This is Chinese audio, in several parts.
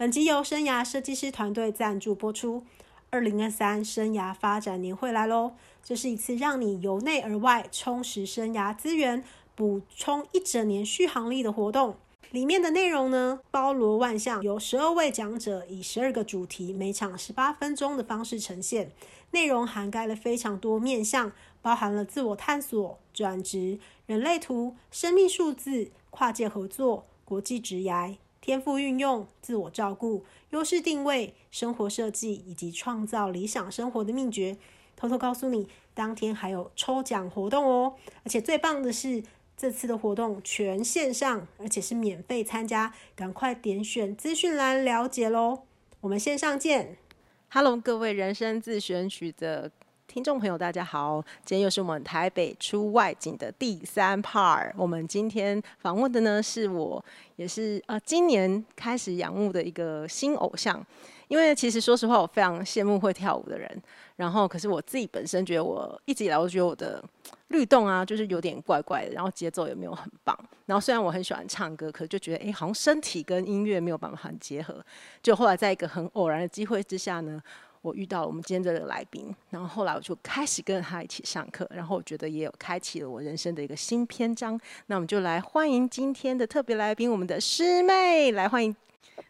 本集由生涯设计师团队赞助播出。二零二三生涯发展年会来喽！这是一次让你由内而外充实生涯资源、补充一整年续航力的活动。里面的内容呢，包罗万象，由十二位讲者以十二个主题，每场十八分钟的方式呈现。内容涵盖了非常多面向，包含了自我探索、转职、人类图、生命数字、跨界合作、国际职涯、天赋运用、自我照顾、优势定位、生活设计以及创造理想生活的秘诀。偷偷告诉你，当天还有抽奖活动哦！而且最棒的是，这次的活动全线上，而且是免费参加，赶快点选资讯栏了解喽！我们线上见。Hello，各位人生自选曲的听众朋友，大家好！今天又是我们台北出外景的第三 part。我们今天访问的呢，是我也是呃今年开始仰慕的一个新偶像。因为其实说实话，我非常羡慕会跳舞的人。然后，可是我自己本身觉得，我一直以来我觉得我的律动啊，就是有点怪怪的，然后节奏也没有很棒。然后虽然我很喜欢唱歌，可是就觉得，哎，好像身体跟音乐没有办法很结合。就后来在一个很偶然的机会之下呢，我遇到了我们今天这个来宾。然后后来我就开始跟他一起上课，然后我觉得也有开启了我人生的一个新篇章。那我们就来欢迎今天的特别来宾，我们的师妹，来欢迎。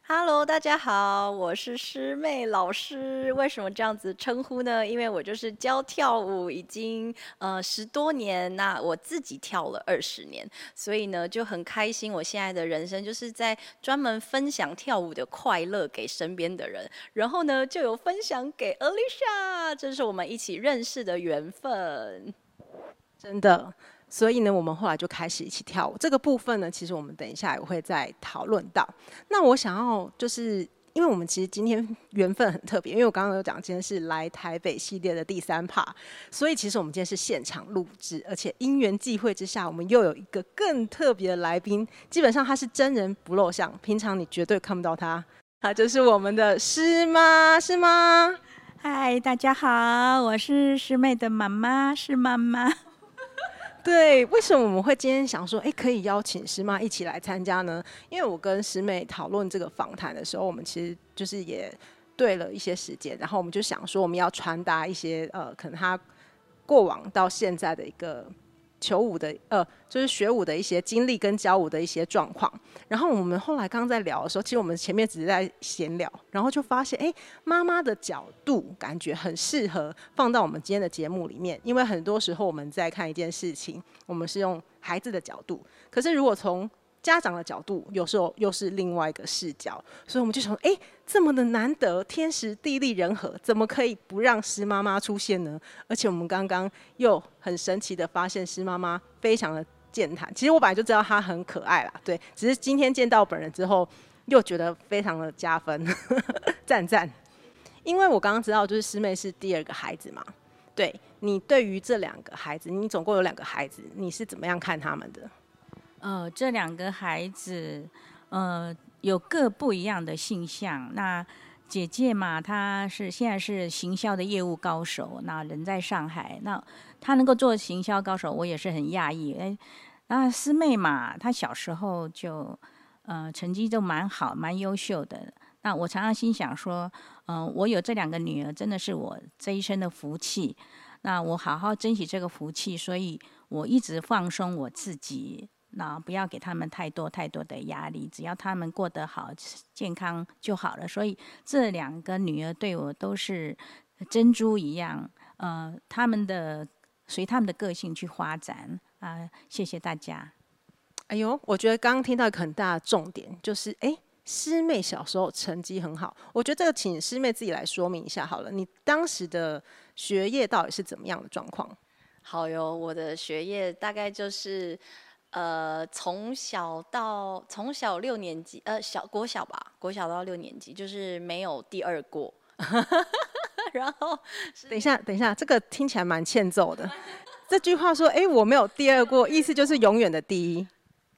Hello，大家好，我是师妹老师。为什么这样子称呼呢？因为我就是教跳舞已经呃十多年，那我自己跳了二十年，所以呢就很开心。我现在的人生就是在专门分享跳舞的快乐给身边的人，然后呢就有分享给 Alicia，这是我们一起认识的缘分，真的。所以呢，我们后来就开始一起跳舞。这个部分呢，其实我们等一下也会再讨论到。那我想要就是，因为我们其实今天缘分很特别，因为我刚刚有讲，今天是来台北系列的第三 part，所以其实我们今天是现场录制，而且因缘际会之下，我们又有一个更特别的来宾。基本上他是真人不露相，平常你绝对看不到他。他就是我们的师妈，师妈。嗨，大家好，我是师妹的妈妈，是妈妈。对，为什么我们会今天想说，哎，可以邀请师妈一起来参加呢？因为我跟师妹讨论这个访谈的时候，我们其实就是也对了一些时间，然后我们就想说，我们要传达一些呃，可能她过往到现在的一个。求舞的呃，就是学舞的一些经历跟教舞的一些状况。然后我们后来刚刚在聊的时候，其实我们前面只是在闲聊，然后就发现，哎，妈妈的角度感觉很适合放到我们今天的节目里面，因为很多时候我们在看一件事情，我们是用孩子的角度，可是如果从家长的角度，有时候又是另外一个视角，所以我们就想说，哎，这么的难得，天时地利人和，怎么可以不让师妈妈出现呢？而且我们刚刚又很神奇的发现，师妈妈非常的健谈。其实我本来就知道她很可爱啦，对，只是今天见到本人之后，又觉得非常的加分，赞赞。因为我刚刚知道，就是师妹是第二个孩子嘛，对，你对于这两个孩子，你总共有两个孩子，你是怎么样看他们的？呃，这两个孩子，呃，有各不一样的性向。那姐姐嘛，她是现在是行销的业务高手，那人在上海。那她能够做行销高手，我也是很讶异。哎，那师妹嘛，她小时候就呃成绩都蛮好，蛮优秀的。那我常常心想说，嗯、呃，我有这两个女儿，真的是我这一生的福气。那我好好珍惜这个福气，所以我一直放松我自己。那不要给他们太多太多的压力，只要他们过得好、健康就好了。所以这两个女儿对我都是珍珠一样，呃，他们的随他们的个性去发展啊、呃。谢谢大家。哎呦，我觉得刚刚听到一个很大的重点，就是哎，师妹小时候成绩很好。我觉得这个请师妹自己来说明一下好了。你当时的学业到底是怎么样的状况？好哟，我的学业大概就是。呃，从小到从小六年级，呃，小国小吧，国小到六年级，就是没有第二过。然后，等一下，等一下，这个听起来蛮欠揍的。这句话说，哎，我没有第二过，意思就是永远的第一。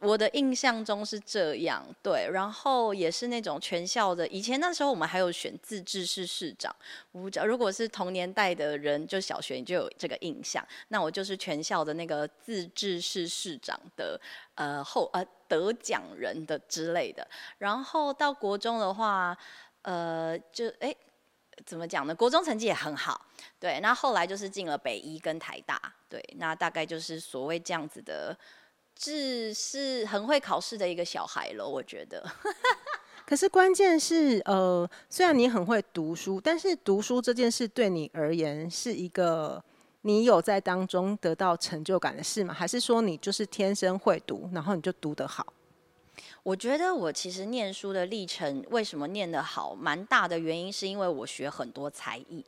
我的印象中是这样，对，然后也是那种全校的。以前那时候我们还有选自治市市长，我不知道如果是同年代的人，就小学你就有这个印象。那我就是全校的那个自治市市长的呃后呃得奖人的之类的。然后到国中的话，呃，就哎怎么讲呢？国中成绩也很好，对。那后来就是进了北一跟台大，对。那大概就是所谓这样子的。是是很会考试的一个小孩了，我觉得。可是关键是，呃，虽然你很会读书，但是读书这件事对你而言是一个你有在当中得到成就感的事吗？还是说你就是天生会读，然后你就读得好？我觉得我其实念书的历程，为什么念得好，蛮大的原因是因为我学很多才艺，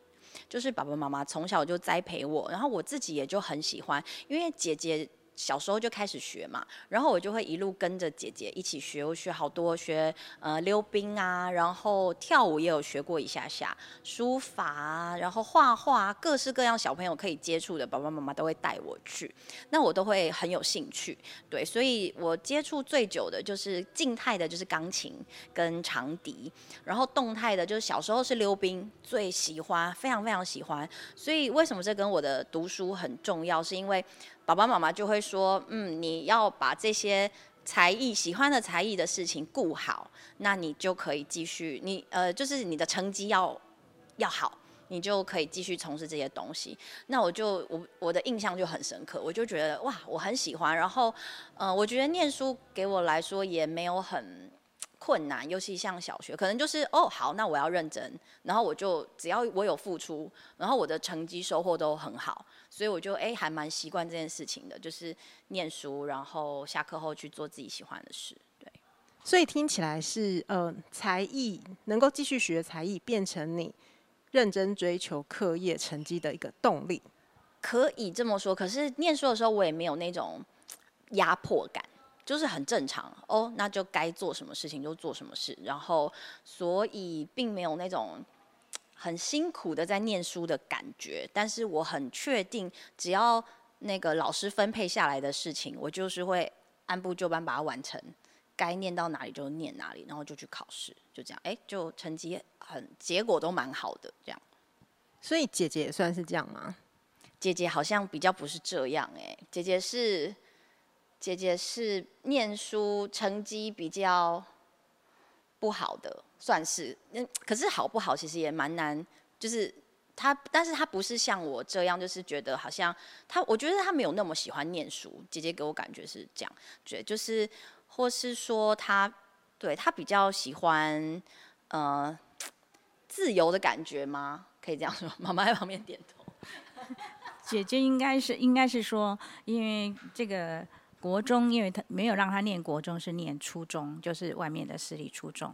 就是爸爸妈妈从小就栽培我，然后我自己也就很喜欢，因为姐姐。小时候就开始学嘛，然后我就会一路跟着姐姐一起学，我学好多学呃溜冰啊，然后跳舞也有学过一下下，书法啊，然后画画，各式各样小朋友可以接触的，爸爸妈妈都会带我去，那我都会很有兴趣，对，所以我接触最久的就是静态的，就是钢琴跟长笛，然后动态的，就是小时候是溜冰，最喜欢，非常非常喜欢，所以为什么这跟我的读书很重要，是因为。爸爸妈妈就会说，嗯，你要把这些才艺、喜欢的才艺的事情顾好，那你就可以继续，你呃，就是你的成绩要要好，你就可以继续从事这些东西。那我就我我的印象就很深刻，我就觉得哇，我很喜欢。然后，呃，我觉得念书给我来说也没有很困难，尤其像小学，可能就是哦，好，那我要认真，然后我就只要我有付出，然后我的成绩收获都很好。所以我就哎，还蛮习惯这件事情的，就是念书，然后下课后去做自己喜欢的事。对，所以听起来是呃，才艺能够继续学才艺，变成你认真追求课业成绩的一个动力，可以这么说。可是念书的时候，我也没有那种压迫感，就是很正常哦，那就该做什么事情就做什么事，然后所以并没有那种。很辛苦的在念书的感觉，但是我很确定，只要那个老师分配下来的事情，我就是会按部就班把它完成，该念到哪里就念哪里，然后就去考试，就这样，哎，就成绩很，结果都蛮好的，这样。所以姐姐也算是这样吗？姐姐好像比较不是这样，哎，姐姐是，姐姐是念书成绩比较不好的。算是，嗯，可是好不好，其实也蛮难。就是他，但是他不是像我这样，就是觉得好像他，我觉得他没有那么喜欢念书。姐姐给我感觉是这样，觉就是，或是说他，对他比较喜欢，呃，自由的感觉吗？可以这样说。妈妈在旁边点头。姐姐应该是，应该是说，因为这个国中，因为他没有让他念国中，是念初中，就是外面的私立初中。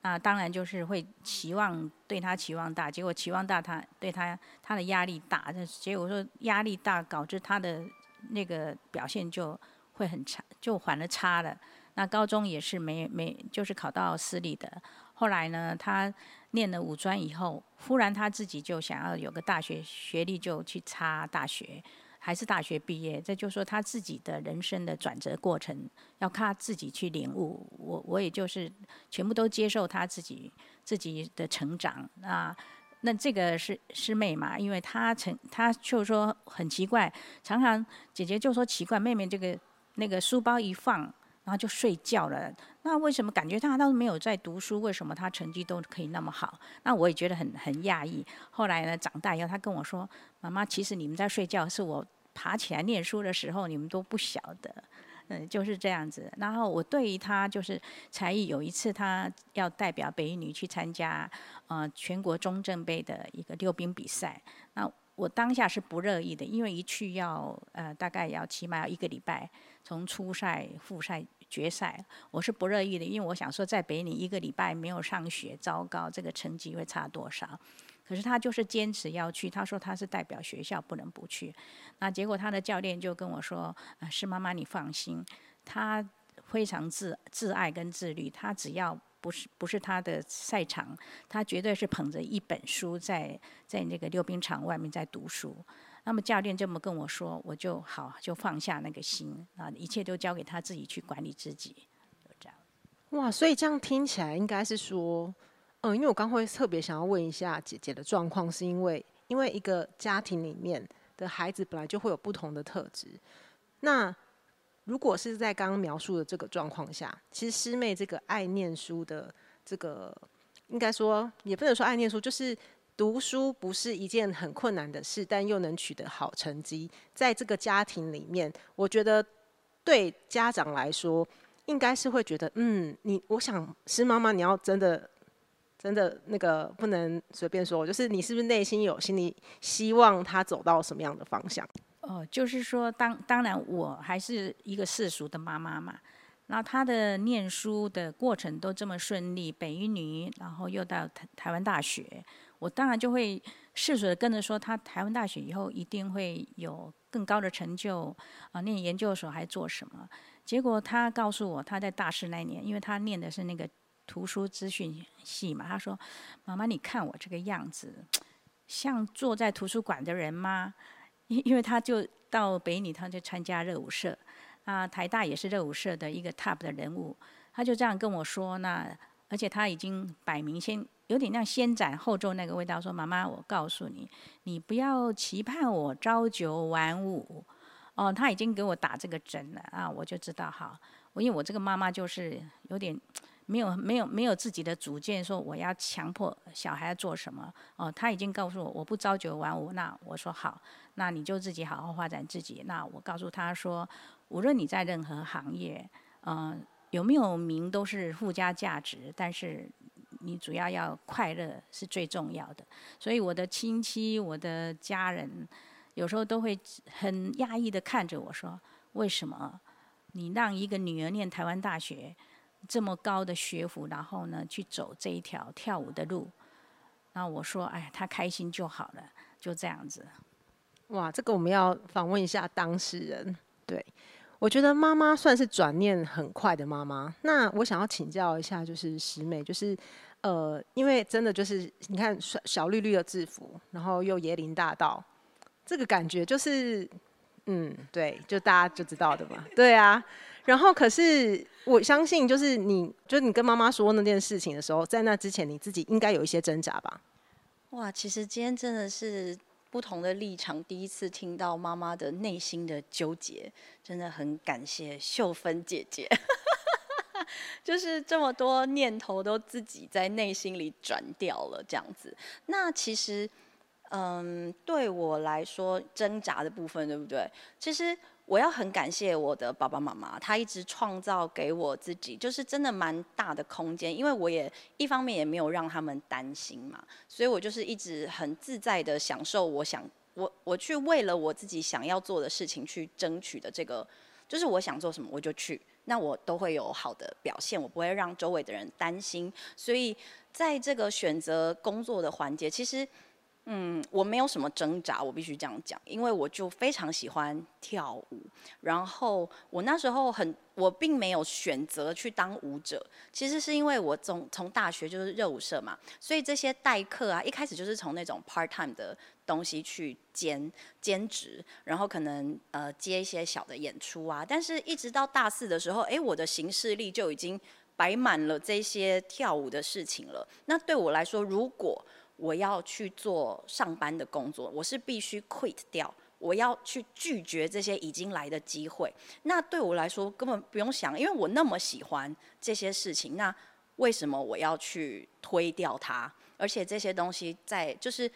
那当然就是会期望对他期望大，结果期望大，他对他他的压力大，这结果说压力大，导致他的那个表现就会很差，就反而差了。那高中也是没没，就是考到私立的。后来呢，他念了五专以后，忽然他自己就想要有个大学学历，就去插大学。还是大学毕业，这就是说他自己的人生的转折过程，要靠他自己去领悟。我我也就是全部都接受他自己自己的成长啊。那这个是师妹嘛？因为她成，她就说很奇怪，常常姐姐就说奇怪，妹妹这个那个书包一放，然后就睡觉了。那为什么感觉她倒是没有在读书？为什么她成绩都可以那么好？那我也觉得很很讶异。后来呢，长大以后，她跟我说：“妈妈，其实你们在睡觉，是我。”爬起来念书的时候，你们都不晓得，嗯，就是这样子。然后我对于他就是才艺，有一次他要代表北一女去参加呃全国中正杯的一个溜冰比赛，那我当下是不乐意的，因为一去要呃大概要起码要一个礼拜，从初赛、复赛、决赛，我是不乐意的，因为我想说在北一女一个礼拜没有上学，糟糕，这个成绩会差多少？可是他就是坚持要去，他说他是代表学校，不能不去。那结果他的教练就跟我说：“啊，是妈妈，你放心，他非常自自爱跟自律。他只要不是不是他的赛场，他绝对是捧着一本书在在那个溜冰场外面在读书。那么教练这么跟我说，我就好就放下那个心啊，一切都交给他自己去管理自己，就这样。哇，所以这样听起来应该是说，嗯，因为我刚会特别想要问一下姐姐的状况，是因为因为一个家庭里面的孩子本来就会有不同的特质，那如果是在刚刚描述的这个状况下，其实师妹这个爱念书的这个，应该说也不能说爱念书，就是。读书不是一件很困难的事，但又能取得好成绩，在这个家庭里面，我觉得对家长来说，应该是会觉得，嗯，你，我想师妈妈，你要真的，真的那个不能随便说，就是你是不是内心有心里希望他走到什么样的方向？哦，就是说，当当然我还是一个世俗的妈妈嘛，然后他的念书的过程都这么顺利，北一女，然后又到台台湾大学。我当然就会世俗的跟着说，他台湾大学以后一定会有更高的成就啊，念研究所还做什么？结果他告诉我，他在大四那年，因为他念的是那个图书资讯系嘛，他说：“妈妈，你看我这个样子，像坐在图书馆的人吗？”因因为他就到北女，他就参加热舞社啊，台大也是热舞社的一个 top 的人物，他就这样跟我说，那而且他已经摆明先。有点像先斩后奏那个味道，说妈妈，我告诉你，你不要期盼我朝九晚五。哦，他已经给我打这个针了啊，我就知道好。我因为我这个妈妈就是有点没有没有没有自己的主见，说我要强迫小孩做什么。哦，他已经告诉我，我不朝九晚五。那我说好，那你就自己好好发展自己。那我告诉他说，无论你在任何行业，嗯、有没有名都是附加价值，但是。你主要要快乐是最重要的，所以我的亲戚、我的家人有时候都会很讶异的看着我说：“为什么你让一个女儿念台湾大学这么高的学府，然后呢去走这一条跳舞的路？”然后我说：“哎，她开心就好了，就这样子。”哇，这个我们要访问一下当事人。对，我觉得妈妈算是转念很快的妈妈。那我想要请教一下，就是师妹，就是。呃，因为真的就是你看小小绿绿的制服，然后又椰林大道，这个感觉就是，嗯，对，就大家就知道的嘛，对啊。然后可是我相信，就是你，就是你跟妈妈说那件事情的时候，在那之前你自己应该有一些挣扎吧？哇，其实今天真的是不同的立场，第一次听到妈妈的内心的纠结，真的很感谢秀芬姐姐。就是这么多念头都自己在内心里转掉了，这样子。那其实，嗯，对我来说挣扎的部分，对不对？其实我要很感谢我的爸爸妈妈，他一直创造给我自己，就是真的蛮大的空间。因为我也一方面也没有让他们担心嘛，所以我就是一直很自在的享受我想我我去为了我自己想要做的事情去争取的这个，就是我想做什么我就去。那我都会有好的表现，我不会让周围的人担心。所以在这个选择工作的环节，其实，嗯，我没有什么挣扎，我必须这样讲，因为我就非常喜欢跳舞。然后我那时候很，我并没有选择去当舞者，其实是因为我从从大学就是热舞社嘛，所以这些代课啊，一开始就是从那种 part time 的。东西去兼兼职，然后可能呃接一些小的演出啊，但是一直到大四的时候，哎，我的行事历就已经摆满了这些跳舞的事情了。那对我来说，如果我要去做上班的工作，我是必须 quit 掉，我要去拒绝这些已经来的机会。那对我来说根本不用想，因为我那么喜欢这些事情，那为什么我要去推掉它？而且这些东西在就是。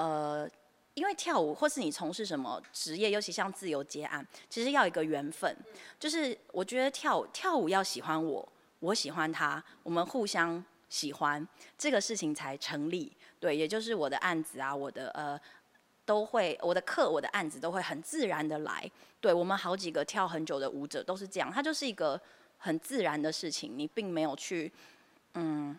呃，因为跳舞或是你从事什么职业，尤其像自由接案，其实要一个缘分。就是我觉得跳舞跳舞要喜欢我，我喜欢他，我们互相喜欢，这个事情才成立。对，也就是我的案子啊，我的呃都会，我的课，我的案子都会很自然的来。对，我们好几个跳很久的舞者都是这样，它就是一个很自然的事情，你并没有去嗯。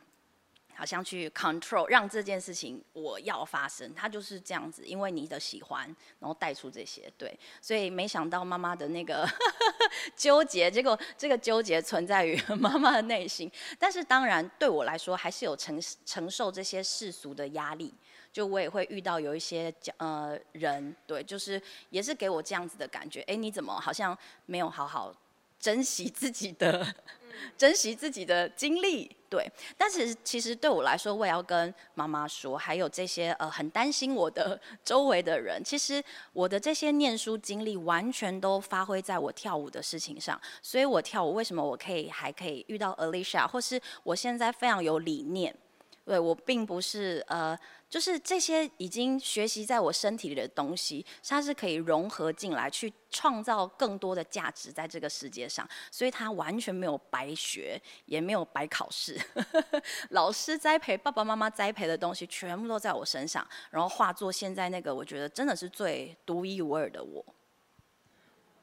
好像去 control 让这件事情我要发生，他就是这样子，因为你的喜欢，然后带出这些，对，所以没想到妈妈的那个 纠结，结果这个纠结存在于 妈妈的内心，但是当然对我来说还是有承承受这些世俗的压力，就我也会遇到有一些呃人，对，就是也是给我这样子的感觉，哎，你怎么好像没有好好珍惜自己的？珍惜自己的经历，对。但是其实对我来说，我也要跟妈妈说，还有这些呃很担心我的周围的人，其实我的这些念书经历完全都发挥在我跳舞的事情上。所以我跳舞为什么我可以还可以遇到 Alicia，或是我现在非常有理念。对，我并不是呃，就是这些已经学习在我身体里的东西，它是可以融合进来，去创造更多的价值在这个世界上，所以它完全没有白学，也没有白考试。老师栽培，爸爸妈妈栽培的东西，全部都在我身上，然后化作现在那个我觉得真的是最独一无二的我。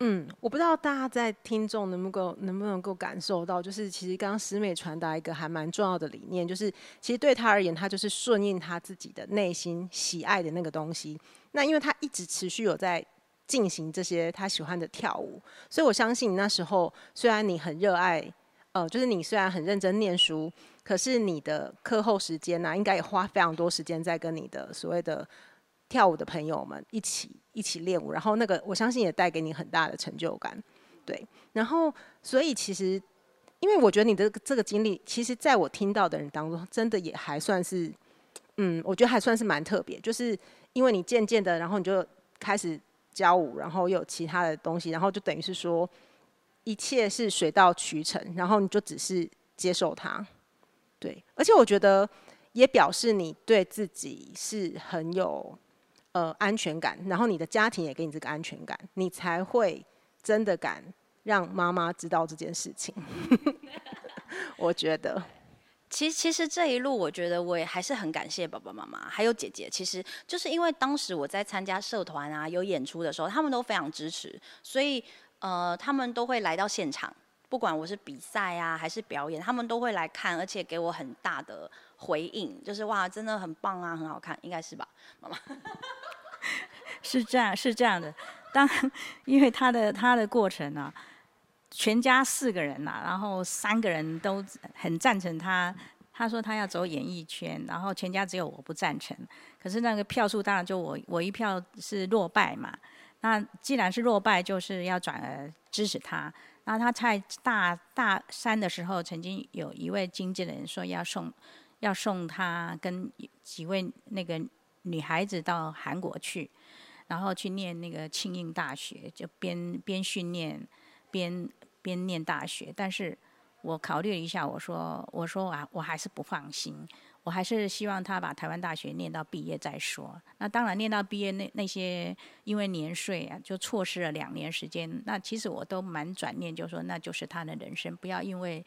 嗯，我不知道大家在听众能不能能不能够感受到，就是其实刚刚诗美传达一个还蛮重要的理念，就是其实对他而言，他就是顺应他自己的内心喜爱的那个东西。那因为他一直持续有在进行这些他喜欢的跳舞，所以我相信那时候虽然你很热爱，呃，就是你虽然很认真念书，可是你的课后时间呢、应该也花非常多时间在跟你的所谓的。跳舞的朋友们一起一起练舞，然后那个我相信也带给你很大的成就感，对。然后所以其实，因为我觉得你的这个经历，其实在我听到的人当中，真的也还算是，嗯，我觉得还算是蛮特别。就是因为你渐渐的，然后你就开始教舞，然后又有其他的东西，然后就等于是说，一切是水到渠成，然后你就只是接受它，对。而且我觉得也表示你对自己是很有。呃，安全感，然后你的家庭也给你这个安全感，你才会真的敢让妈妈知道这件事情。我觉得，其实其实这一路，我觉得我也还是很感谢爸爸妈妈还有姐姐。其实就是因为当时我在参加社团啊，有演出的时候，他们都非常支持，所以呃，他们都会来到现场，不管我是比赛啊还是表演，他们都会来看，而且给我很大的回应，就是哇，真的很棒啊，很好看，应该是吧，妈妈。是这样，是这样的。当因为他的他的过程啊，全家四个人呐、啊，然后三个人都很赞成他。他说他要走演艺圈，然后全家只有我不赞成。可是那个票数当然就我我一票是落败嘛。那既然是落败，就是要转而支持他。那他在大大三的时候，曾经有一位经纪人说要送要送他跟几位那个。女孩子到韩国去，然后去念那个庆应大学，就边边训练边边念大学。但是我考虑了一下，我说我说啊，我还是不放心，我还是希望他把台湾大学念到毕业再说。那当然念到毕业那那些因为年岁啊，就错失了两年时间。那其实我都蛮转念，就说那就是他的人生，不要因为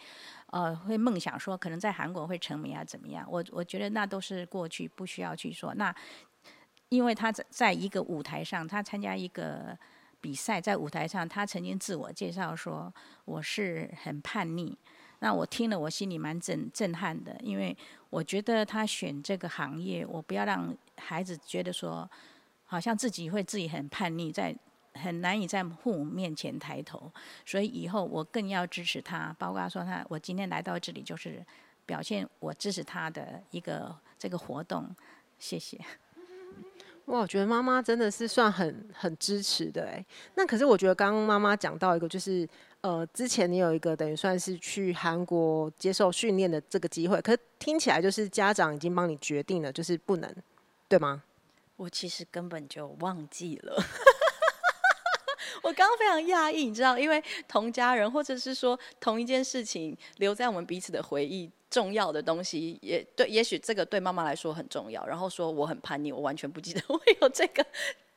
呃会梦想说可能在韩国会成名啊怎么样。我我觉得那都是过去，不需要去说那。因为他在在一个舞台上，他参加一个比赛，在舞台上，他曾经自我介绍说：“我是很叛逆。”那我听了，我心里蛮震震撼的，因为我觉得他选这个行业，我不要让孩子觉得说，好像自己会自己很叛逆，在很难以在父母面前抬头。所以以后我更要支持他，包括说他，我今天来到这里就是表现我支持他的一个这个活动。谢谢。哇，我觉得妈妈真的是算很很支持的哎。那可是我觉得刚刚妈妈讲到一个，就是呃，之前你有一个等于算是去韩国接受训练的这个机会，可是听起来就是家长已经帮你决定了，就是不能，对吗？我其实根本就忘记了。我刚刚非常讶异，你知道，因为同家人或者是说同一件事情留在我们彼此的回忆。重要的东西也对，也许这个对妈妈来说很重要。然后说我很叛逆，我完全不记得 我有这个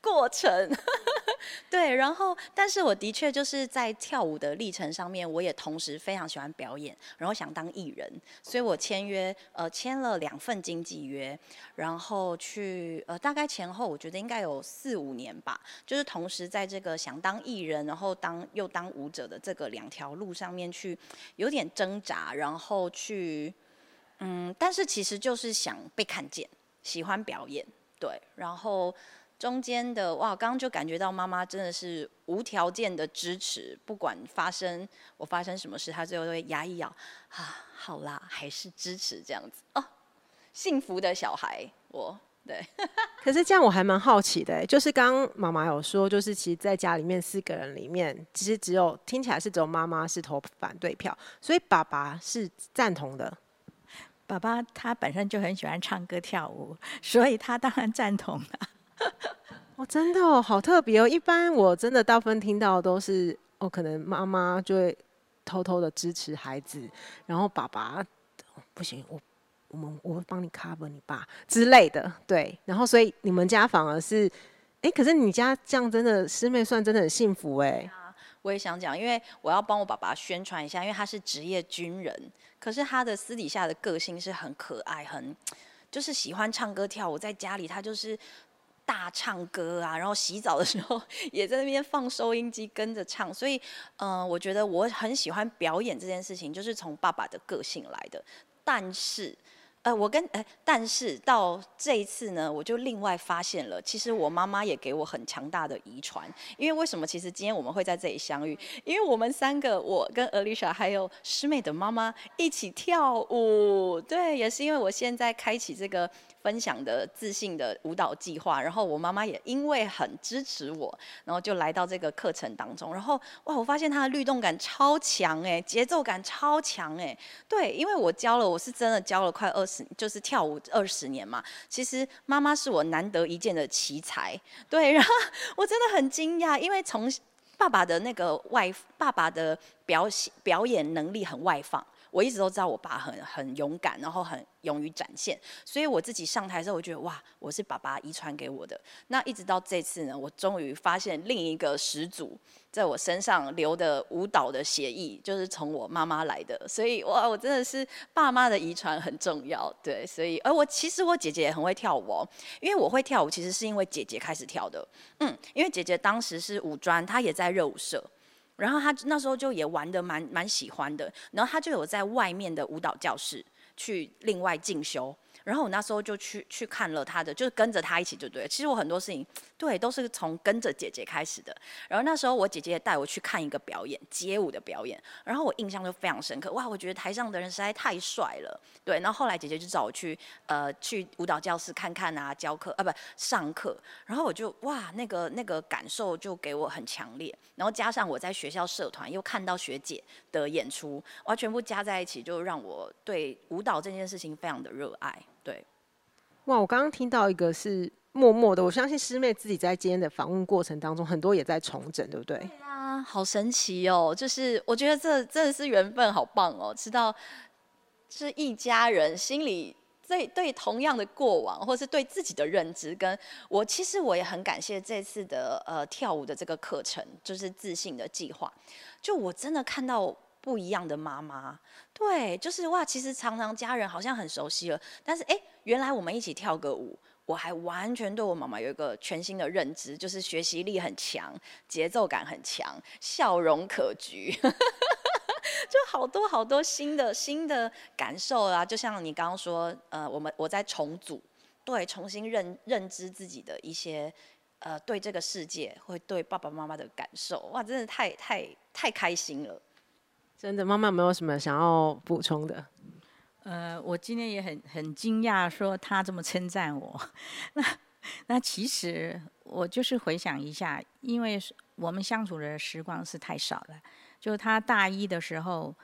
过程。对，然后但是我的确就是在跳舞的历程上面，我也同时非常喜欢表演，然后想当艺人，所以我签约呃签了两份经纪约，然后去呃大概前后我觉得应该有四五年吧，就是同时在这个想当艺人，然后当又当舞者的这个两条路上面去有点挣扎，然后去嗯，但是其实就是想被看见，喜欢表演，对，然后。中间的哇，刚刚就感觉到妈妈真的是无条件的支持，不管发生我发生什么事，她最后都会牙一咬，啊，好啦，还是支持这样子哦，幸福的小孩，我对。可是这样我还蛮好奇的，就是刚刚妈妈有说，就是其实在家里面四个人里面，其实只有听起来是只有妈妈是投反对票，所以爸爸是赞同的。爸爸他本身就很喜欢唱歌跳舞，所以他当然赞同了。哦，真的哦，好特别哦。一般我真的大部分听到都是哦，可能妈妈就会偷偷的支持孩子，然后爸爸不行，我我们我会帮你 cover 你爸之类的。对，然后所以你们家反而是，哎，可是你家这样真的师妹算真的很幸福哎。我也想讲，因为我要帮我爸爸宣传一下，因为他是职业军人，可是他的私底下的个性是很可爱，很就是喜欢唱歌跳舞，在家里他就是。大唱歌啊，然后洗澡的时候 也在那边放收音机跟着唱，所以，嗯、我觉得我很喜欢表演这件事情，就是从爸爸的个性来的。但是，呃，我跟呃，但是到这一次呢，我就另外发现了，其实我妈妈也给我很强大的遗传。因为为什么？其实今天我们会在这里相遇，因为我们三个，我跟 Alicia 还有师妹的妈妈一起跳舞。对，也是因为我现在开启这个。分享的自信的舞蹈计划，然后我妈妈也因为很支持我，然后就来到这个课程当中。然后哇，我发现她的律动感超强哎，节奏感超强哎。对，因为我教了，我是真的教了快二十，就是跳舞二十年嘛。其实妈妈是我难得一见的奇才。对，然后我真的很惊讶，因为从爸爸的那个外，爸爸的表现表演能力很外放。我一直都知道我爸很很勇敢，然后很勇于展现，所以我自己上台的时候，我觉得哇，我是爸爸遗传给我的。那一直到这次呢，我终于发现另一个始祖在我身上留的舞蹈的血液，就是从我妈妈来的。所以哇，我真的是爸妈的遗传很重要，对。所以，而我其实我姐姐也很会跳舞哦，因为我会跳舞，其实是因为姐姐开始跳的。嗯，因为姐姐当时是舞专，她也在热舞社。然后他那时候就也玩的蛮蛮喜欢的，然后他就有在外面的舞蹈教室去另外进修。然后我那时候就去去看了他的，就是跟着他一起，就对。其实我很多事情，对，都是从跟着姐姐开始的。然后那时候我姐姐也带我去看一个表演，街舞的表演。然后我印象就非常深刻，哇，我觉得台上的人实在太帅了，对。然后后来姐姐就找我去，呃，去舞蹈教室看看啊，教课啊，不上课。然后我就哇，那个那个感受就给我很强烈。然后加上我在学校社团又看到学姐的演出，哇，全部加在一起，就让我对舞蹈这件事情非常的热爱。对，哇！我刚刚听到一个是默默的，我相信师妹自己在今天的访问过程当中，很多也在重整，对不对？对啊，好神奇哦！就是我觉得这真的是缘分，好棒哦！知道是一家人，心里对对同样的过往，或是对自己的认知，跟我其实我也很感谢这次的呃跳舞的这个课程，就是自信的计划。就我真的看到。不一样的妈妈，对，就是哇，其实常常家人好像很熟悉了，但是哎，原来我们一起跳个舞，我还完全对我妈妈有一个全新的认知，就是学习力很强，节奏感很强，笑容可掬，就好多好多新的新的感受啊！就像你刚刚说，呃，我们我在重组，对，重新认认知自己的一些呃，对这个世界，会对爸爸妈妈的感受，哇，真的太太太开心了。真的，妈妈有没有什么想要补充的？呃，我今天也很很惊讶，说他这么称赞我。那那其实我就是回想一下，因为我们相处的时光是太少了。就他大一的时候，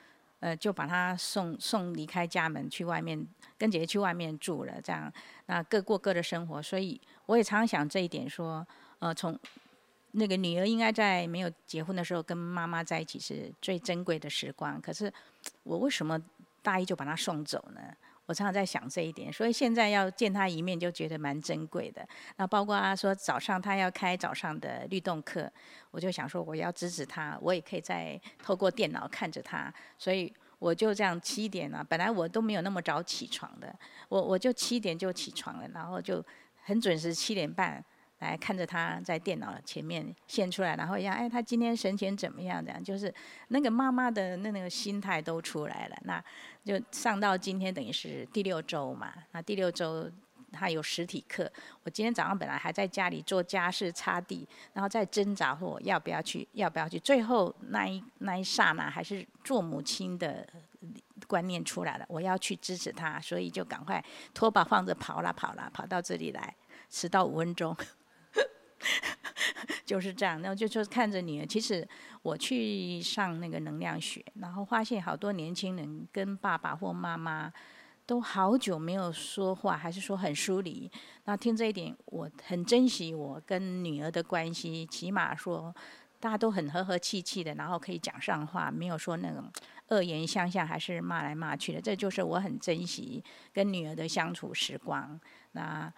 呃，就把他送送离开家门去外面跟姐姐去外面住了，这样那各过各的生活。所以我也常常想这一点，说呃从。那个女儿应该在没有结婚的时候跟妈妈在一起是最珍贵的时光。可是我为什么大一就把他送走呢？我常常在想这一点，所以现在要见他一面就觉得蛮珍贵的。那包括她说早上他要开早上的律动课，我就想说我要支持他，我也可以再透过电脑看着他。所以我就这样七点啊，本来我都没有那么早起床的，我我就七点就起床了，然后就很准时七点半。来看着他在电脑前面现出来，然后一样，哎，他今天神情怎么样？这样就是那个妈妈的那那个心态都出来了。那就上到今天等于是第六周嘛。那第六周他有实体课，我今天早上本来还在家里做家事、擦地，然后再挣扎我要不要去，要不要去。最后那一那一刹那，还是做母亲的观念出来了，我要去支持他，所以就赶快拖把放着跑啦跑啦，跑到这里来，迟到五分钟，就是这样。然后就就看着女儿，其实我去上那个能量学，然后发现好多年轻人跟爸爸或妈妈都好久没有说话，还是说很疏离。那听这一点，我很珍惜我跟女儿的关系，起码说。大家都很和和气气的，然后可以讲上话，没有说那种恶言相向，还是骂来骂去的。这就是我很珍惜跟女儿的相处时光。那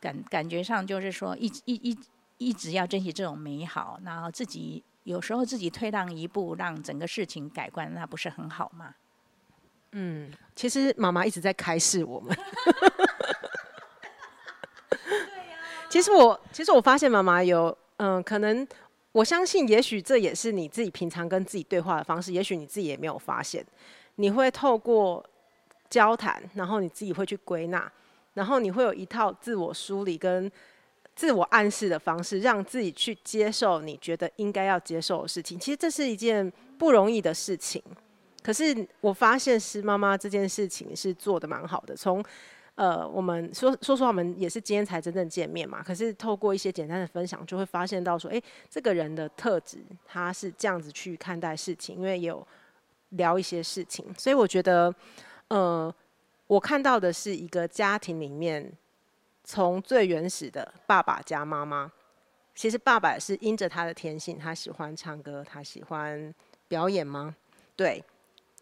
感感觉上就是说一，一一一一直要珍惜这种美好，然后自己有时候自己退让一步，让整个事情改观，那不是很好吗？嗯，其实妈妈一直在开示我们。其实我其实我发现妈妈有嗯，可能。我相信，也许这也是你自己平常跟自己对话的方式。也许你自己也没有发现，你会透过交谈，然后你自己会去归纳，然后你会有一套自我梳理跟自我暗示的方式，让自己去接受你觉得应该要接受的事情。其实这是一件不容易的事情。可是我发现，是妈妈这件事情是做得蛮好的。从呃，我们说说实话，我们也是今天才真正见面嘛。可是透过一些简单的分享，就会发现到说，诶，这个人的特质，他是这样子去看待事情，因为也有聊一些事情，所以我觉得，呃，我看到的是一个家庭里面，从最原始的爸爸加妈妈，其实爸爸也是因着他的天性，他喜欢唱歌，他喜欢表演吗？对，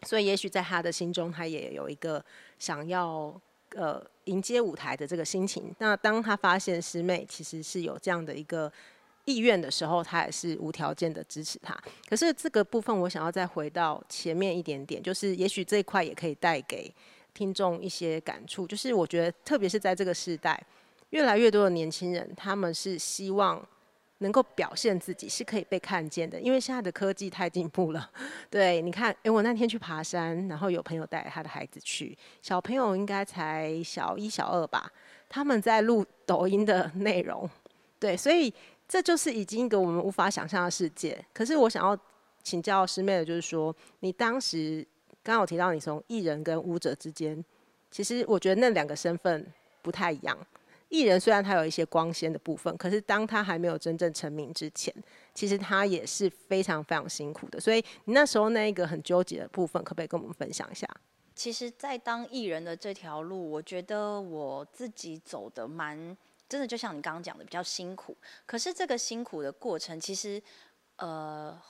所以也许在他的心中，他也有一个想要。呃，迎接舞台的这个心情。那当他发现师妹其实是有这样的一个意愿的时候，他也是无条件的支持他。可是这个部分，我想要再回到前面一点点，就是也许这一块也可以带给听众一些感触。就是我觉得，特别是在这个时代，越来越多的年轻人，他们是希望。能够表现自己是可以被看见的，因为现在的科技太进步了。对，你看，诶，我那天去爬山，然后有朋友带他的孩子去，小朋友应该才小一、小二吧，他们在录抖音的内容。对，所以这就是已经一个我们无法想象的世界。可是我想要请教师妹的，就是说，你当时刚刚我提到你从艺人跟舞者之间，其实我觉得那两个身份不太一样。艺人虽然他有一些光鲜的部分，可是当他还没有真正成名之前，其实他也是非常非常辛苦的。所以你那时候那一个很纠结的部分，可不可以跟我们分享一下？其实，在当艺人的这条路，我觉得我自己走得蛮真的，就像你刚刚讲的，比较辛苦。可是这个辛苦的过程，其实呃，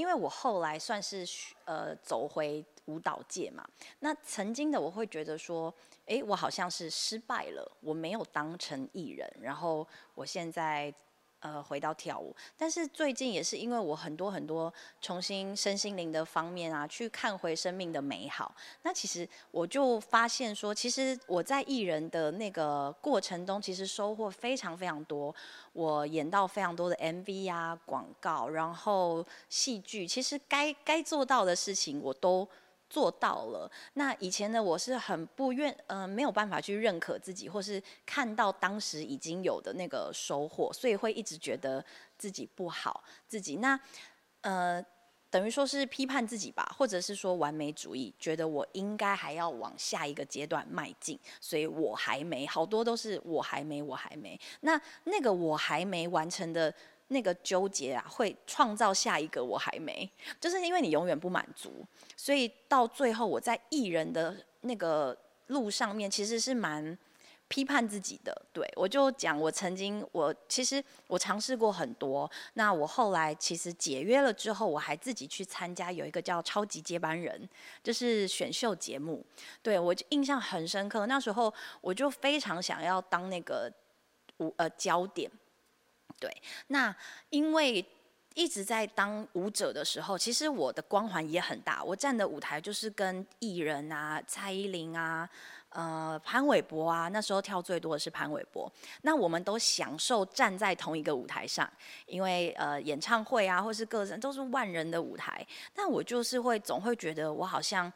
因为我后来算是呃走回舞蹈界嘛，那曾经的我会觉得说。诶，我好像是失败了，我没有当成艺人，然后我现在呃回到跳舞，但是最近也是因为我很多很多重新身心灵的方面啊，去看回生命的美好，那其实我就发现说，其实我在艺人的那个过程中，其实收获非常非常多，我演到非常多的 MV 啊、广告，然后戏剧，其实该该做到的事情我都。做到了。那以前呢，我是很不愿，呃，没有办法去认可自己，或是看到当时已经有的那个收获，所以会一直觉得自己不好，自己那，呃，等于说是批判自己吧，或者是说完美主义，觉得我应该还要往下一个阶段迈进，所以我还没，好多都是我还没，我还没。那那个我还没完成的。那个纠结啊，会创造下一个我还没，就是因为你永远不满足，所以到最后我在艺人的那个路上面，其实是蛮批判自己的。对，我就讲，我曾经我其实我尝试过很多，那我后来其实解约了之后，我还自己去参加有一个叫《超级接班人》，就是选秀节目，对，我就印象很深刻。那时候我就非常想要当那个舞呃焦点。对，那因为一直在当舞者的时候，其实我的光环也很大。我站的舞台就是跟艺人啊、蔡依林啊、呃潘玮柏啊，那时候跳最多的是潘玮柏。那我们都享受站在同一个舞台上，因为呃演唱会啊，或是个人都是万人的舞台。但我就是会总会觉得我好像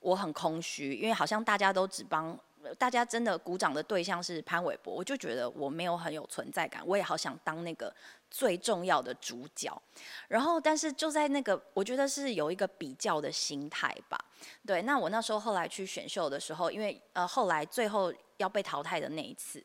我很空虚，因为好像大家都只帮。大家真的鼓掌的对象是潘玮柏，我就觉得我没有很有存在感，我也好想当那个最重要的主角。然后，但是就在那个，我觉得是有一个比较的心态吧。对，那我那时候后来去选秀的时候，因为呃后来最后要被淘汰的那一次。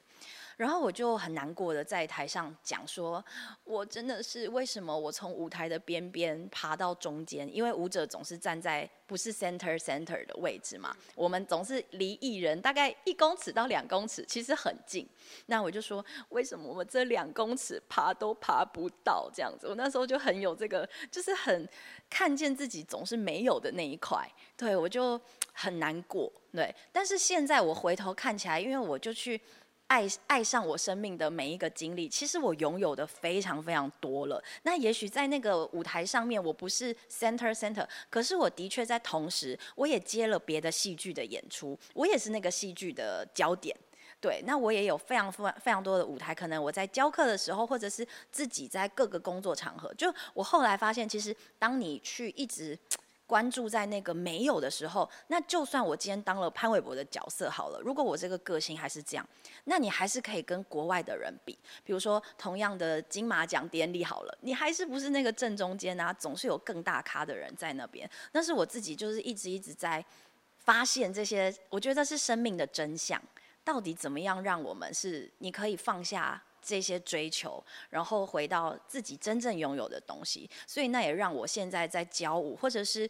然后我就很难过的在台上讲说，我真的是为什么我从舞台的边边爬到中间？因为舞者总是站在不是 center center 的位置嘛，我们总是离艺人大概一公尺到两公尺，其实很近。那我就说，为什么我们这两公尺爬都爬不到这样子？我那时候就很有这个，就是很看见自己总是没有的那一块，对，我就很难过。对，但是现在我回头看起来，因为我就去。爱爱上我生命的每一个经历，其实我拥有的非常非常多了。那也许在那个舞台上面，我不是 center center，可是我的确在同时，我也接了别的戏剧的演出，我也是那个戏剧的焦点。对，那我也有非常非常非常多的舞台，可能我在教课的时候，或者是自己在各个工作场合，就我后来发现，其实当你去一直。关注在那个没有的时候，那就算我今天当了潘玮柏的角色好了，如果我这个个性还是这样，那你还是可以跟国外的人比，比如说同样的金马奖典礼好了，你还是不是那个正中间啊？总是有更大咖的人在那边。那是我自己就是一直一直在发现这些，我觉得是生命的真相，到底怎么样让我们是你可以放下。这些追求，然后回到自己真正拥有的东西，所以那也让我现在在教舞，或者是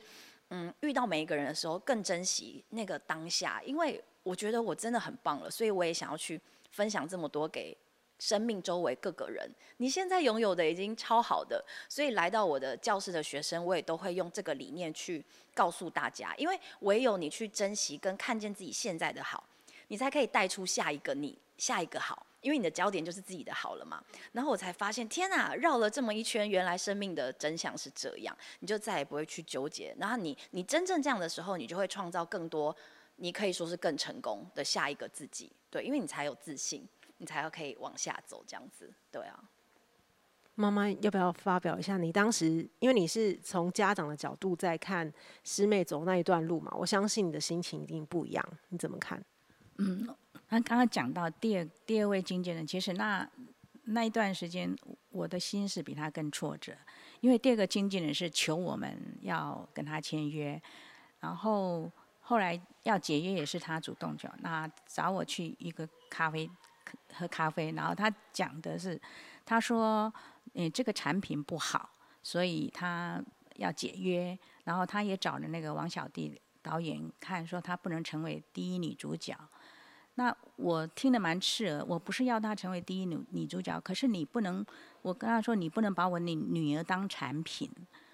嗯遇到每一个人的时候，更珍惜那个当下，因为我觉得我真的很棒了，所以我也想要去分享这么多给生命周围各个人。你现在拥有的已经超好的，所以来到我的教室的学生，我也都会用这个理念去告诉大家，因为唯有你去珍惜跟看见自己现在的好，你才可以带出下一个你，下一个好。因为你的焦点就是自己的好了嘛，然后我才发现，天哪，绕了这么一圈，原来生命的真相是这样，你就再也不会去纠结。然后你，你真正这样的时候，你就会创造更多，你可以说是更成功的下一个自己。对，因为你才有自信，你才要可以往下走这样子。对啊，妈妈要不要发表一下？你当时，因为你是从家长的角度在看师妹走那一段路嘛，我相信你的心情一定不一样。你怎么看？嗯。那刚刚讲到第二第二位经纪人，其实那那一段时间，我的心是比他更挫折，因为第二个经纪人是求我们要跟他签约，然后后来要解约也是他主动讲，那找我去一个咖啡喝咖啡，然后他讲的是，他说，嗯，这个产品不好，所以他要解约，然后他也找了那个王小弟导演看，说他不能成为第一女主角。那我听得蛮刺耳，我不是要她成为第一女女主角，可是你不能，我跟她说你不能把我女女儿当产品。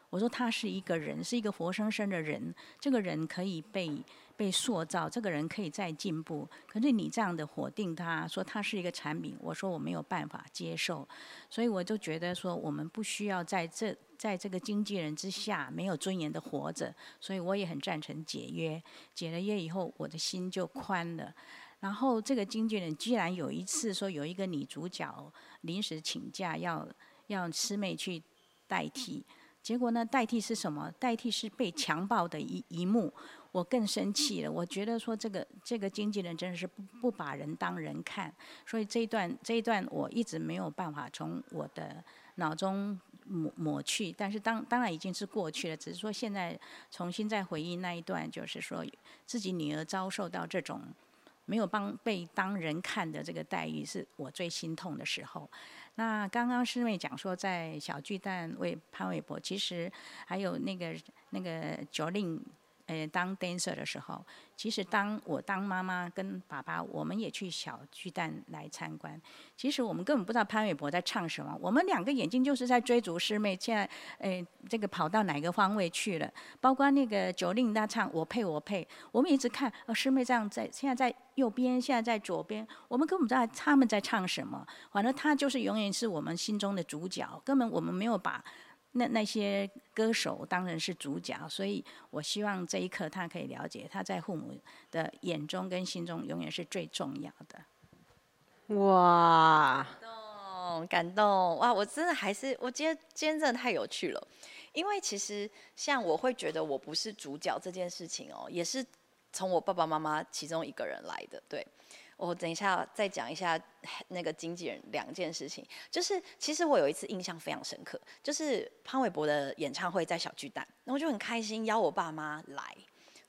我说她是一个人，是一个活生生的人，这个人可以被被塑造，这个人可以再进步。可是你这样的否定她，说她是一个产品，我说我没有办法接受，所以我就觉得说我们不需要在这在这个经纪人之下没有尊严的活着，所以我也很赞成解约。解了约以后，我的心就宽了。然后这个经纪人居然有一次说有一个女主角临时请假要要师妹去代替，结果呢，代替是什么？代替是被强暴的一一幕，我更生气了。我觉得说这个这个经纪人真的是不不把人当人看，所以这一段这一段我一直没有办法从我的脑中抹抹去。但是当当然已经是过去了，只是说现在重新再回忆那一段，就是说自己女儿遭受到这种。没有帮被当人看的这个待遇，是我最心痛的时候。那刚刚师妹讲说，在小巨蛋为潘玮柏，其实还有那个那个 Jolin。呃，当 dancer 的时候，其实当我当妈妈跟爸爸，我们也去小巨蛋来参观。其实我们根本不知道潘玮柏在唱什么，我们两个眼睛就是在追逐师妹，现在，呃，这个跑到哪个方位去了？包括那个九令他唱我配我配，我们一直看，呃，师妹这样在，现在在右边，现在在左边，我们根本不知道他们在唱什么。反正他就是永远是我们心中的主角，根本我们没有把。那那些歌手当然是主角，所以我希望这一刻他可以了解，他在父母的眼中跟心中永远是最重要的。哇，感动，感动哇！我真的还是，我今天今天真的太有趣了，因为其实像我会觉得我不是主角这件事情哦，也是从我爸爸妈妈其中一个人来的。对，我等一下再讲一下那个经纪人两件事情。就是其实我有一次印象非常深刻，就是潘玮柏的演唱会在小巨蛋，然后我就很开心邀我爸妈来，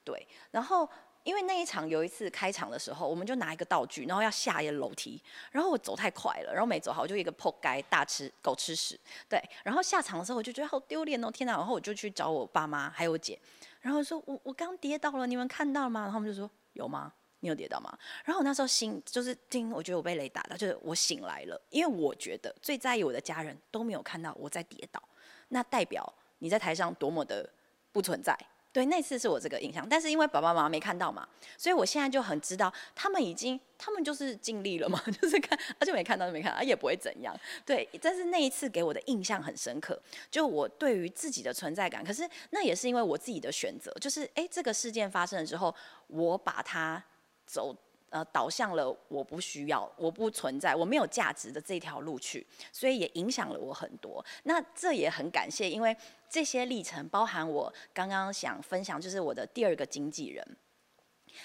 对，然后。因为那一场有一次开场的时候，我们就拿一个道具，然后要下一个楼梯，然后我走太快了，然后没走好，就一个破街大吃狗吃屎，对。然后下场的时候我就觉得好丢脸哦，天哪！然后我就去找我爸妈还有我姐，然后说我我刚跌倒了，你们看到了吗？然后他们就说有吗？你有跌倒吗？然后我那时候心就是听，我觉得我被雷打到，就是我醒来了，因为我觉得最在意我的家人都没有看到我在跌倒，那代表你在台上多么的不存在。对，那次是我这个印象，但是因为爸爸妈妈没看到嘛，所以我现在就很知道，他们已经，他们就是尽力了嘛，就是看，而且没看到就没看到，也不会怎样。对，但是那一次给我的印象很深刻，就我对于自己的存在感，可是那也是因为我自己的选择，就是哎，这个事件发生了之后，我把它走。呃，导向了我不需要、我不存在、我没有价值的这条路去，所以也影响了我很多。那这也很感谢，因为这些历程包含我刚刚想分享，就是我的第二个经纪人。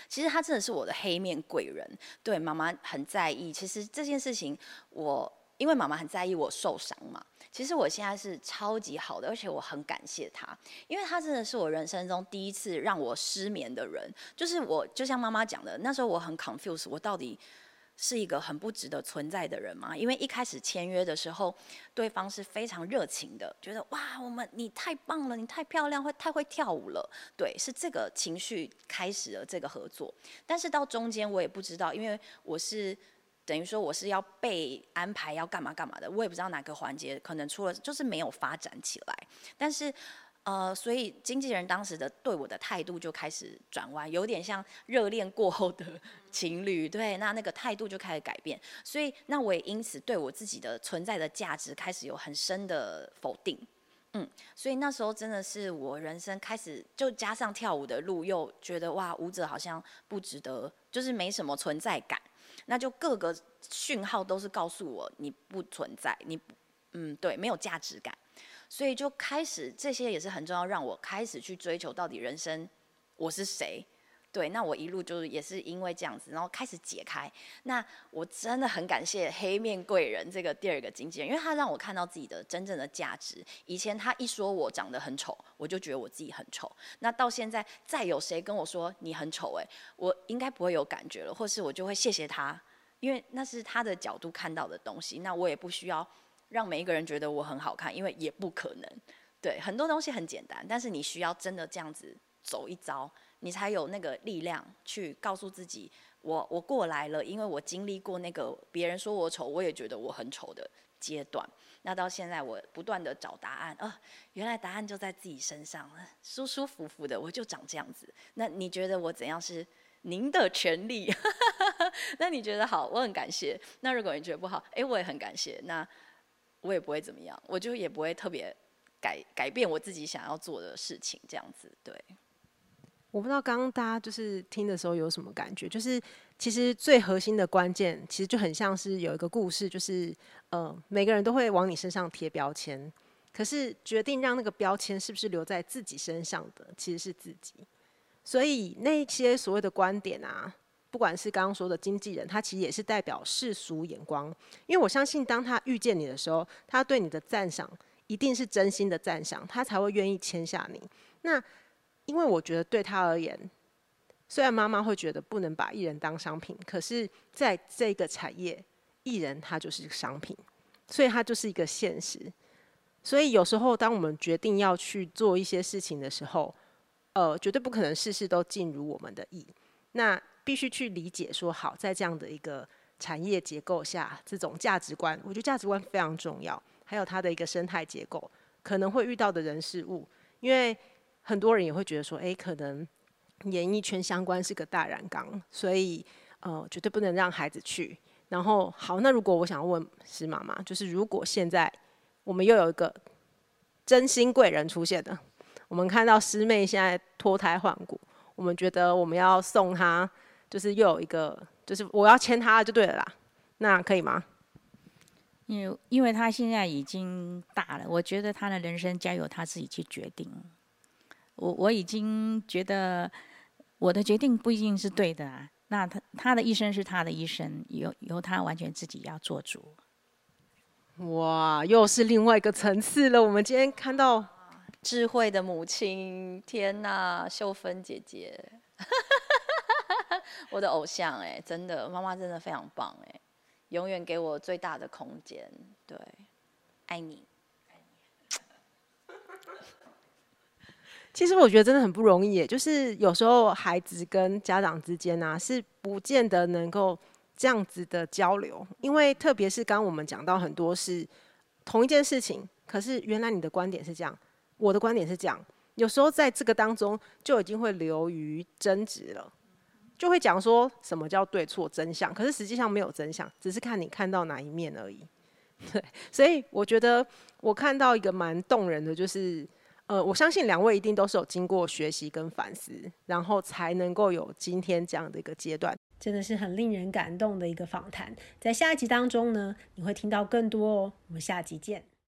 其实他真的是我的黑面贵人，对妈妈很在意。其实这件事情，我因为妈妈很在意我受伤嘛。其实我现在是超级好的，而且我很感谢他，因为他真的是我人生中第一次让我失眠的人。就是我，就像妈妈讲的，那时候我很 confused，我到底是一个很不值得存在的人吗？因为一开始签约的时候，对方是非常热情的，觉得哇，我们你太棒了，你太漂亮，会太会跳舞了，对，是这个情绪开始了这个合作。但是到中间我也不知道，因为我是。等于说我是要被安排要干嘛干嘛的，我也不知道哪个环节可能出了，就是没有发展起来。但是，呃，所以经纪人当时的对我的态度就开始转弯，有点像热恋过后的情侣，对，那那个态度就开始改变。所以，那我也因此对我自己的存在的价值开始有很深的否定。嗯，所以那时候真的是我人生开始就加上跳舞的路，又觉得哇，舞者好像不值得，就是没什么存在感。那就各个讯号都是告诉我你不存在，你嗯对，没有价值感，所以就开始这些也是很重要，让我开始去追求到底人生我是谁。对，那我一路就是也是因为这样子，然后开始解开。那我真的很感谢黑面贵人这个第二个经纪人，因为他让我看到自己的真正的价值。以前他一说我长得很丑，我就觉得我自己很丑。那到现在再有谁跟我说你很丑，哎，我应该不会有感觉了，或是我就会谢谢他，因为那是他的角度看到的东西。那我也不需要让每一个人觉得我很好看，因为也不可能。对，很多东西很简单，但是你需要真的这样子走一遭。你才有那个力量去告诉自己，我我过来了，因为我经历过那个别人说我丑，我也觉得我很丑的阶段。那到现在，我不断的找答案，啊，原来答案就在自己身上，舒舒服服的，我就长这样子。那你觉得我怎样是您的权利？那你觉得好，我很感谢。那如果你觉得不好，诶，我也很感谢。那我也不会怎么样，我就也不会特别改改变我自己想要做的事情，这样子，对。我不知道刚刚大家就是听的时候有什么感觉，就是其实最核心的关键，其实就很像是有一个故事，就是呃每个人都会往你身上贴标签，可是决定让那个标签是不是留在自己身上的，其实是自己。所以那些所谓的观点啊，不管是刚刚说的经纪人，他其实也是代表世俗眼光，因为我相信当他遇见你的时候，他对你的赞赏一定是真心的赞赏，他才会愿意签下你。那因为我觉得对他而言，虽然妈妈会觉得不能把艺人当商品，可是在这个产业，艺人他就是商品，所以他就是一个现实。所以有时候当我们决定要去做一些事情的时候，呃，绝对不可能事事都尽如我们的意。那必须去理解说，好，在这样的一个产业结构下，这种价值观，我觉得价值观非常重要。还有它的一个生态结构，可能会遇到的人事物，因为。很多人也会觉得说，哎，可能演艺圈相关是个大染缸，所以呃，绝对不能让孩子去。然后，好，那如果我想要问施妈妈，就是如果现在我们又有一个真心贵人出现的，我们看到师妹现在脱胎换骨，我们觉得我们要送她，就是又有一个，就是我要签她就对了啦，那可以吗？因为因为她现在已经大了，我觉得她的人生交由她自己去决定。我我已经觉得我的决定不一定是对的啊，那他他的一生是他的一生，由由他完全自己要做主。哇，又是另外一个层次了。我们今天看到智慧的母亲，天哪，秀芬姐姐，我的偶像哎，真的，妈妈真的非常棒哎，永远给我最大的空间，对，爱你。其实我觉得真的很不容易，就是有时候孩子跟家长之间呢、啊，是不见得能够这样子的交流，因为特别是刚刚我们讲到很多是同一件事情，可是原来你的观点是这样，我的观点是这样，有时候在这个当中就已经会流于争执了，就会讲说什么叫对错真相，可是实际上没有真相，只是看你看到哪一面而已。对，所以我觉得我看到一个蛮动人的，就是。呃，我相信两位一定都是有经过学习跟反思，然后才能够有今天这样的一个阶段，真的是很令人感动的一个访谈。在下一集当中呢，你会听到更多哦。我们下集见。